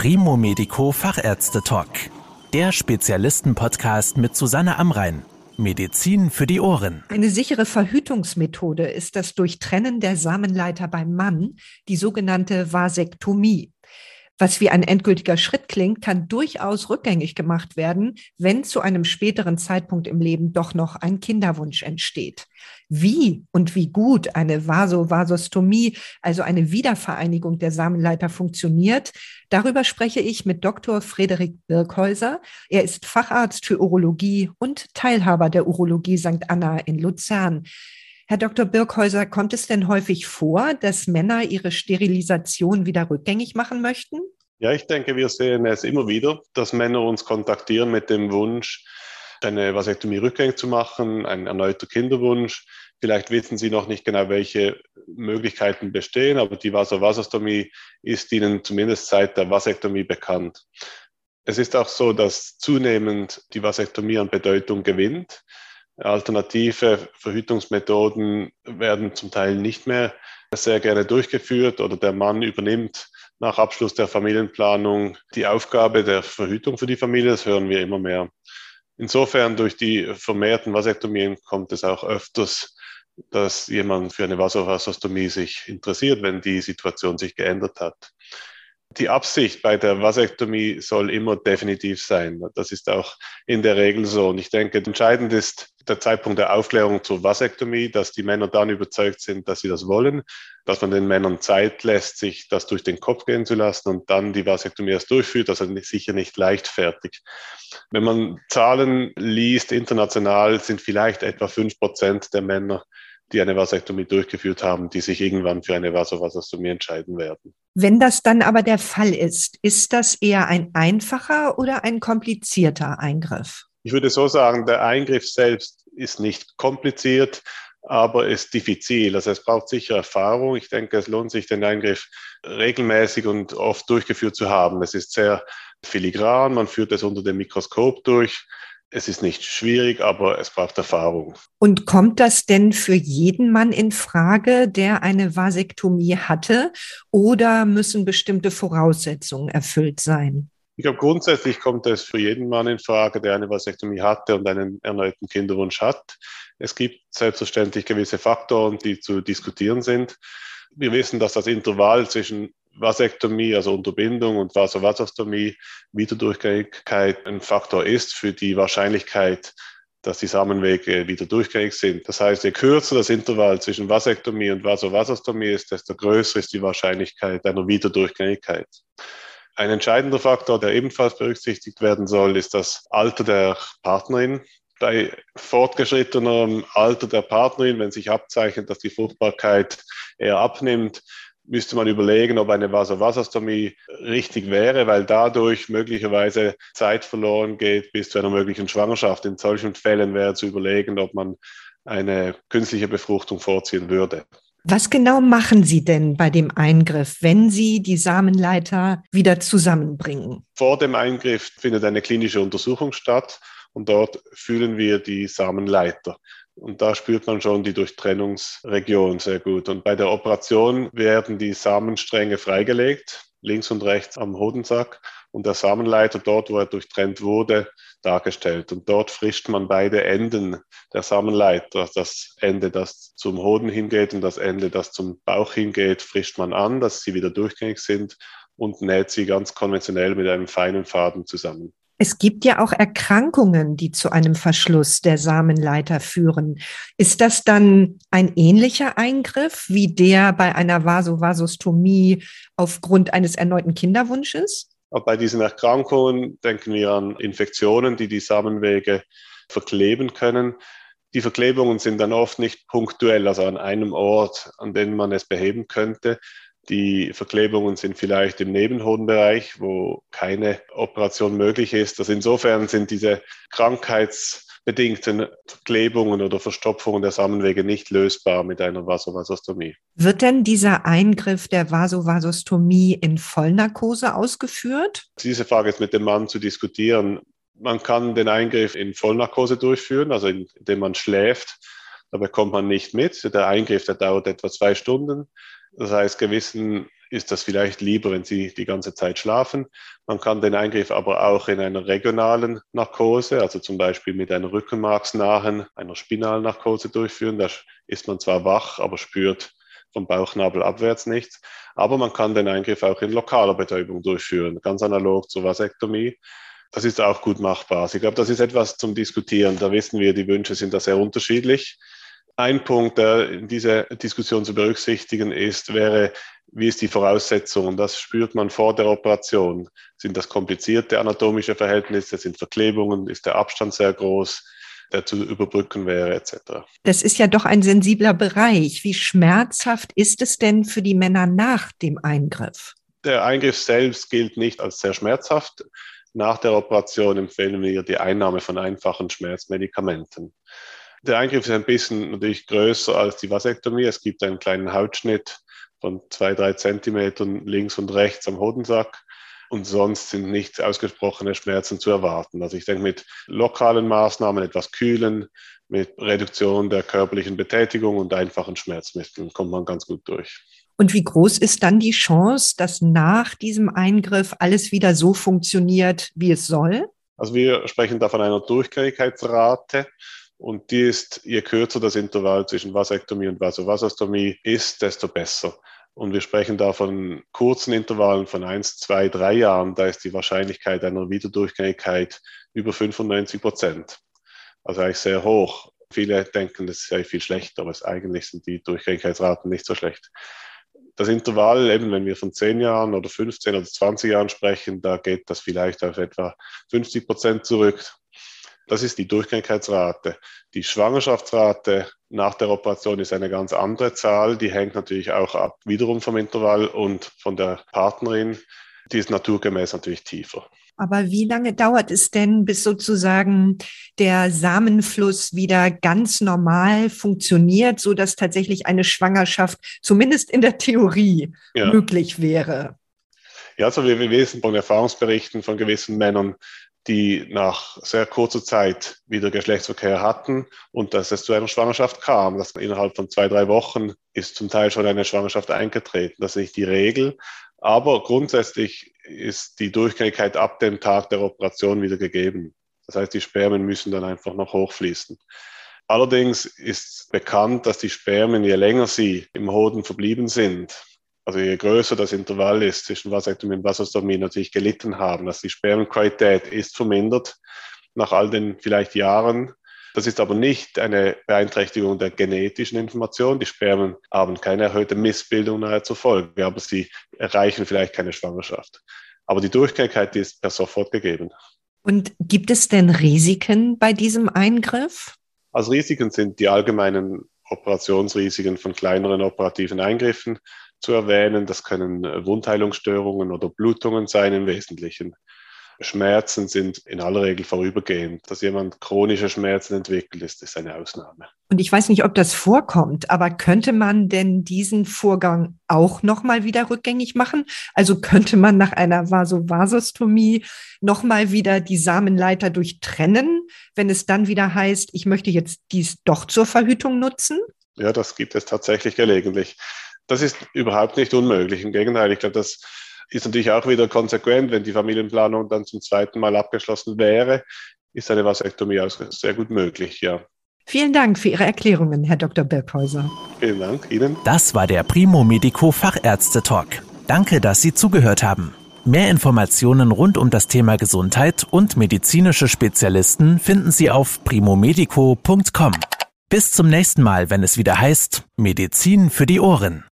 Primo Medico Fachärzte Talk. Der Spezialisten-Podcast mit Susanne Amrein. Medizin für die Ohren. Eine sichere Verhütungsmethode ist das Durchtrennen der Samenleiter beim Mann, die sogenannte Vasektomie was wie ein endgültiger Schritt klingt, kann durchaus rückgängig gemacht werden, wenn zu einem späteren Zeitpunkt im Leben doch noch ein Kinderwunsch entsteht. Wie und wie gut eine Vasovasostomie, also eine Wiedervereinigung der Samenleiter funktioniert, darüber spreche ich mit Dr. Frederik Birkhäuser. Er ist Facharzt für Urologie und Teilhaber der Urologie St. Anna in Luzern. Herr Dr. Birkhäuser, kommt es denn häufig vor, dass Männer ihre Sterilisation wieder rückgängig machen möchten? Ja, ich denke, wir sehen es immer wieder, dass Männer uns kontaktieren mit dem Wunsch, eine Vasektomie rückgängig zu machen, ein erneuter Kinderwunsch. Vielleicht wissen Sie noch nicht genau, welche Möglichkeiten bestehen, aber die Vasovasostomie ist Ihnen zumindest seit der Vasektomie bekannt. Es ist auch so, dass zunehmend die Vasektomie an Bedeutung gewinnt. Alternative Verhütungsmethoden werden zum Teil nicht mehr sehr gerne durchgeführt oder der Mann übernimmt nach Abschluss der Familienplanung die Aufgabe der Verhütung für die Familie. Das hören wir immer mehr. Insofern durch die vermehrten Vasektomien kommt es auch öfters, dass jemand für eine Vasovasostomie sich interessiert, wenn die Situation sich geändert hat. Die Absicht bei der Vasektomie soll immer definitiv sein. Das ist auch in der Regel so. Und ich denke, entscheidend ist der Zeitpunkt der Aufklärung zur Vasektomie, dass die Männer dann überzeugt sind, dass sie das wollen, dass man den Männern Zeit lässt, sich das durch den Kopf gehen zu lassen und dann die Vasektomie erst durchführt. Ist sicher nicht leichtfertig. Wenn man Zahlen liest, international sind vielleicht etwa fünf Prozent der Männer die eine Vasektomie durchgeführt haben, die sich irgendwann für eine Vasovasostomie entscheiden werden. Wenn das dann aber der Fall ist, ist das eher ein einfacher oder ein komplizierter Eingriff? Ich würde so sagen, der Eingriff selbst ist nicht kompliziert, aber ist diffizil. Also es braucht sicher Erfahrung. Ich denke, es lohnt sich, den Eingriff regelmäßig und oft durchgeführt zu haben. Es ist sehr filigran, man führt es unter dem Mikroskop durch. Es ist nicht schwierig, aber es braucht Erfahrung. Und kommt das denn für jeden Mann in Frage, der eine Vasektomie hatte, oder müssen bestimmte Voraussetzungen erfüllt sein? Ich glaube, grundsätzlich kommt es für jeden Mann in Frage, der eine Vasektomie hatte und einen erneuten Kinderwunsch hat. Es gibt selbstverständlich gewisse Faktoren, die zu diskutieren sind. Wir wissen, dass das Intervall zwischen Vasektomie, also Unterbindung und Vasovasostomie, Wiederdurchgängigkeit ein Faktor ist für die Wahrscheinlichkeit, dass die Samenwege wieder durchgängig sind. Das heißt, je kürzer das Intervall zwischen Vasektomie und Vasovasostomie ist, desto größer ist die Wahrscheinlichkeit einer Wiederdurchgängigkeit. Ein entscheidender Faktor, der ebenfalls berücksichtigt werden soll, ist das Alter der Partnerin. Bei fortgeschrittenem Alter der Partnerin, wenn sich abzeichnet, dass die Fruchtbarkeit eher abnimmt, müsste man überlegen, ob eine Vasovasostomie richtig wäre, weil dadurch möglicherweise Zeit verloren geht bis zu einer möglichen Schwangerschaft. In solchen Fällen wäre zu überlegen, ob man eine künstliche Befruchtung vorziehen würde. Was genau machen Sie denn bei dem Eingriff, wenn Sie die Samenleiter wieder zusammenbringen? Vor dem Eingriff findet eine klinische Untersuchung statt und dort fühlen wir die Samenleiter. Und da spürt man schon die Durchtrennungsregion sehr gut. Und bei der Operation werden die Samenstränge freigelegt, links und rechts am Hodensack und der Samenleiter dort, wo er durchtrennt wurde, dargestellt. Und dort frischt man beide Enden der Samenleiter. Das Ende, das zum Hoden hingeht und das Ende, das zum Bauch hingeht, frischt man an, dass sie wieder durchgängig sind und näht sie ganz konventionell mit einem feinen Faden zusammen. Es gibt ja auch Erkrankungen, die zu einem Verschluss der Samenleiter führen. Ist das dann ein ähnlicher Eingriff wie der bei einer Vasovasostomie aufgrund eines erneuten Kinderwunsches? Bei diesen Erkrankungen denken wir an Infektionen, die die Samenwege verkleben können. Die Verklebungen sind dann oft nicht punktuell, also an einem Ort, an dem man es beheben könnte, die Verklebungen sind vielleicht im Nebenhodenbereich, wo keine Operation möglich ist. Also insofern sind diese krankheitsbedingten Verklebungen oder Verstopfungen der Samenwege nicht lösbar mit einer Vasovasostomie. Wird denn dieser Eingriff der Vasovasostomie in Vollnarkose ausgeführt? Diese Frage ist mit dem Mann zu diskutieren. Man kann den Eingriff in Vollnarkose durchführen, also indem man schläft. Da bekommt man nicht mit. Der Eingriff, der dauert etwa zwei Stunden. Das heißt, gewissen ist das vielleicht lieber, wenn sie die ganze Zeit schlafen. Man kann den Eingriff aber auch in einer regionalen Narkose, also zum Beispiel mit einer rückenmarksnahen, einer Spinalnarkose durchführen. Da ist man zwar wach, aber spürt vom Bauchnabel abwärts nichts. Aber man kann den Eingriff auch in lokaler Betäubung durchführen, ganz analog zur Vasektomie. Das ist auch gut machbar. Also ich glaube, das ist etwas zum Diskutieren. Da wissen wir, die Wünsche sind da sehr unterschiedlich. Ein Punkt, der in dieser Diskussion zu berücksichtigen ist, wäre, wie ist die Voraussetzung? Das spürt man vor der Operation. Sind das komplizierte anatomische Verhältnisse? Sind Verklebungen? Ist der Abstand sehr groß? der zu überbrücken wäre, etc. Das ist ja doch ein sensibler Bereich. Wie schmerzhaft ist es denn für die Männer nach dem Eingriff? Der Eingriff selbst gilt nicht als sehr schmerzhaft. Nach der Operation empfehlen wir die Einnahme von einfachen Schmerzmedikamenten. Der Eingriff ist ein bisschen natürlich größer als die Vasektomie. Es gibt einen kleinen Hautschnitt von zwei, drei Zentimetern links und rechts am Hodensack. Und sonst sind nicht ausgesprochene Schmerzen zu erwarten. Also ich denke, mit lokalen Maßnahmen, etwas kühlen, mit Reduktion der körperlichen Betätigung und einfachen Schmerzmitteln kommt man ganz gut durch. Und wie groß ist dann die Chance, dass nach diesem Eingriff alles wieder so funktioniert, wie es soll? Also wir sprechen da von einer Durchgängigkeitsrate. Und die ist, je kürzer das Intervall zwischen Vasektomie und Vasovasostomie ist, desto besser. Und wir sprechen da von kurzen Intervallen von eins, zwei, drei Jahren. Da ist die Wahrscheinlichkeit einer Wiederdurchgängigkeit über 95 Prozent. Also eigentlich sehr hoch. Viele denken, das sei viel schlechter, aber eigentlich sind die Durchgängigkeitsraten nicht so schlecht. Das Intervall, eben wenn wir von 10 Jahren oder 15 oder 20 Jahren sprechen, da geht das vielleicht auf etwa 50 Prozent zurück. Das ist die Durchgängigkeitsrate. Die Schwangerschaftsrate nach der Operation ist eine ganz andere Zahl. Die hängt natürlich auch ab, wiederum vom Intervall und von der Partnerin. Die ist naturgemäß natürlich tiefer. Aber wie lange dauert es denn, bis sozusagen der Samenfluss wieder ganz normal funktioniert, so dass tatsächlich eine Schwangerschaft zumindest in der Theorie ja. möglich wäre? Ja, also wir, wir wissen von Erfahrungsberichten von gewissen Männern, die nach sehr kurzer Zeit wieder Geschlechtsverkehr hatten und dass es zu einer Schwangerschaft kam. Das innerhalb von zwei, drei Wochen ist zum Teil schon eine Schwangerschaft eingetreten. Das ist nicht die Regel. Aber grundsätzlich ist die Durchgängigkeit ab dem Tag der Operation wieder gegeben. Das heißt, die Spermien müssen dann einfach noch hochfließen. Allerdings ist bekannt, dass die Spermien, je länger sie im Hoden verblieben sind, also je größer das Intervall ist zwischen Vasektomie und Vasostomie, natürlich gelitten haben. dass die Spermenqualität ist vermindert nach all den vielleicht Jahren. Das ist aber nicht eine Beeinträchtigung der genetischen Information. Die Spermen haben keine erhöhte Missbildung nachher zur Folge, aber sie erreichen vielleicht keine Schwangerschaft. Aber die Durchgängigkeit ist per sofort gegeben. Und gibt es denn Risiken bei diesem Eingriff? Als Risiken sind die allgemeinen Operationsrisiken von kleineren operativen Eingriffen zu erwähnen. Das können Wundheilungsstörungen oder Blutungen sein im Wesentlichen. Schmerzen sind in aller Regel vorübergehend. Dass jemand chronische Schmerzen entwickelt, ist, ist eine Ausnahme. Und ich weiß nicht, ob das vorkommt, aber könnte man denn diesen Vorgang auch nochmal wieder rückgängig machen? Also könnte man nach einer Vasovasostomie nochmal wieder die Samenleiter durchtrennen, wenn es dann wieder heißt, ich möchte jetzt dies doch zur Verhütung nutzen? Ja, das gibt es tatsächlich gelegentlich. Das ist überhaupt nicht unmöglich. Im Gegenteil, ich glaube, das ist natürlich auch wieder konsequent, wenn die Familienplanung dann zum zweiten Mal abgeschlossen wäre, ist eine Vasektomie auch sehr gut möglich, ja. Vielen Dank für Ihre Erklärungen, Herr Dr. Birkhäuser. Vielen Dank Ihnen. Das war der Primo Medico Fachärzte Talk. Danke, dass Sie zugehört haben. Mehr Informationen rund um das Thema Gesundheit und medizinische Spezialisten finden Sie auf primomedico.com. Bis zum nächsten Mal, wenn es wieder heißt Medizin für die Ohren.